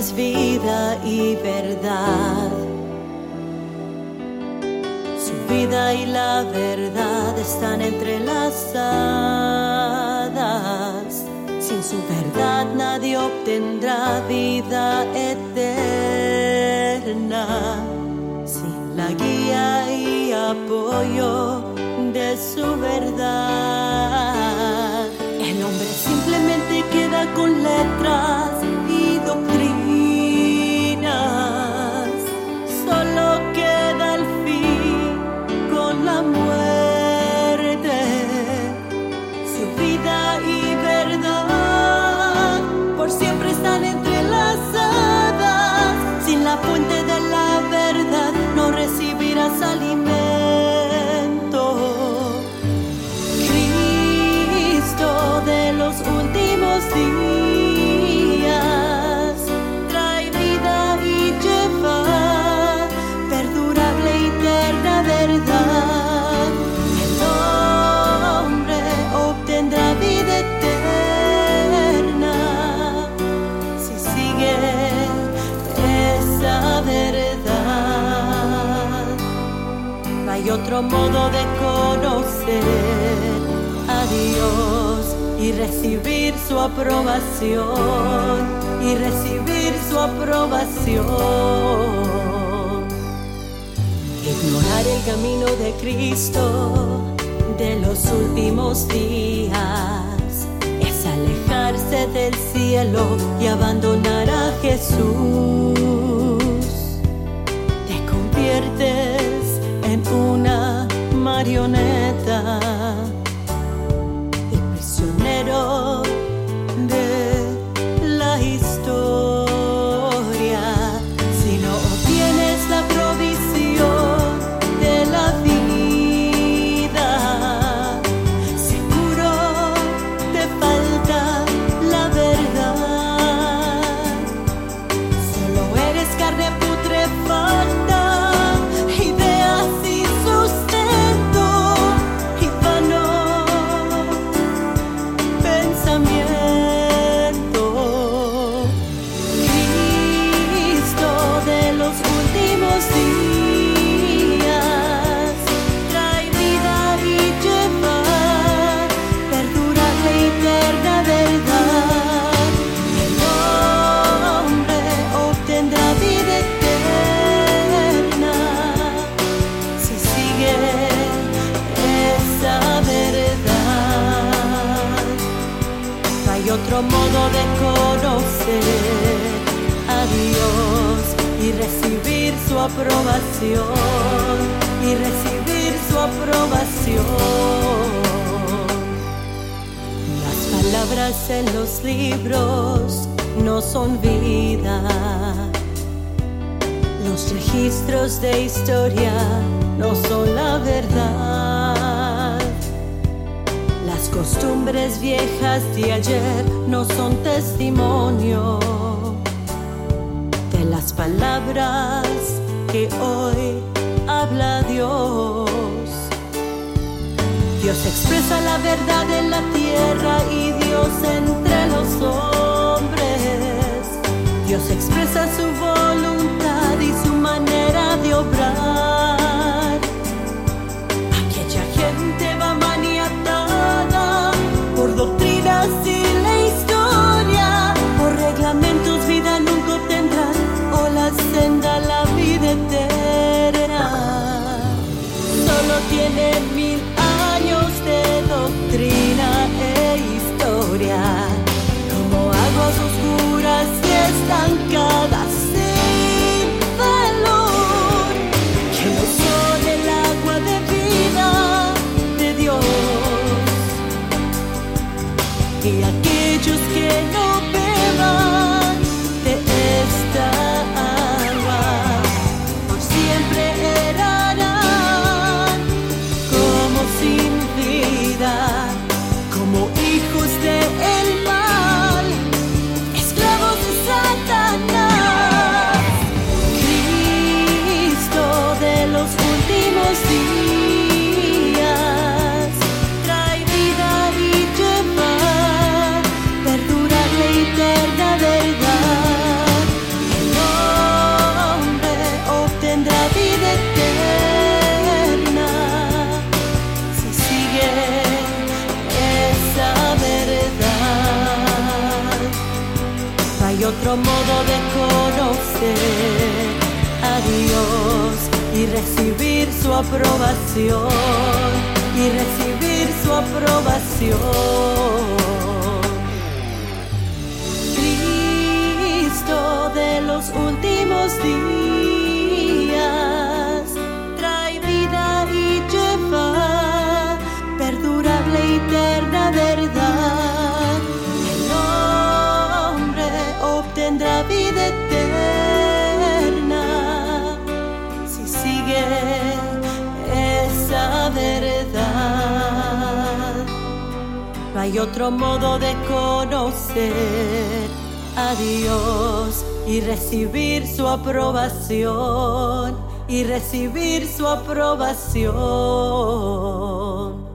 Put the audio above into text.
es vida y verdad. Su vida y la verdad están entrelazadas. Sin su verdad nadie obtendrá vida eterna. Sin la guía y apoyo de su verdad, otro modo de conocer a Dios y recibir su aprobación y recibir su aprobación. Ignorar el camino de Cristo de los últimos días es alejarse del cielo y abandonar a Jesús. Aprobación y recibir su aprobación. Las palabras en los libros no son vida. Los registros de historia no son la verdad. Las costumbres viejas de ayer no son testimonio de las palabras que hoy habla Dios. Dios expresa la verdad en la tierra y Dios entre los hombres. y aquellos que no beban de esta agua por siempre errarán como sin vida, como hijos de el mal, esclavos de Satanás, Cristo de los últimos días. Otro modo de conocer a Dios y recibir su aprobación y recibir su aprobación. Hay otro modo de conocer a Dios y recibir su aprobación y recibir su aprobación.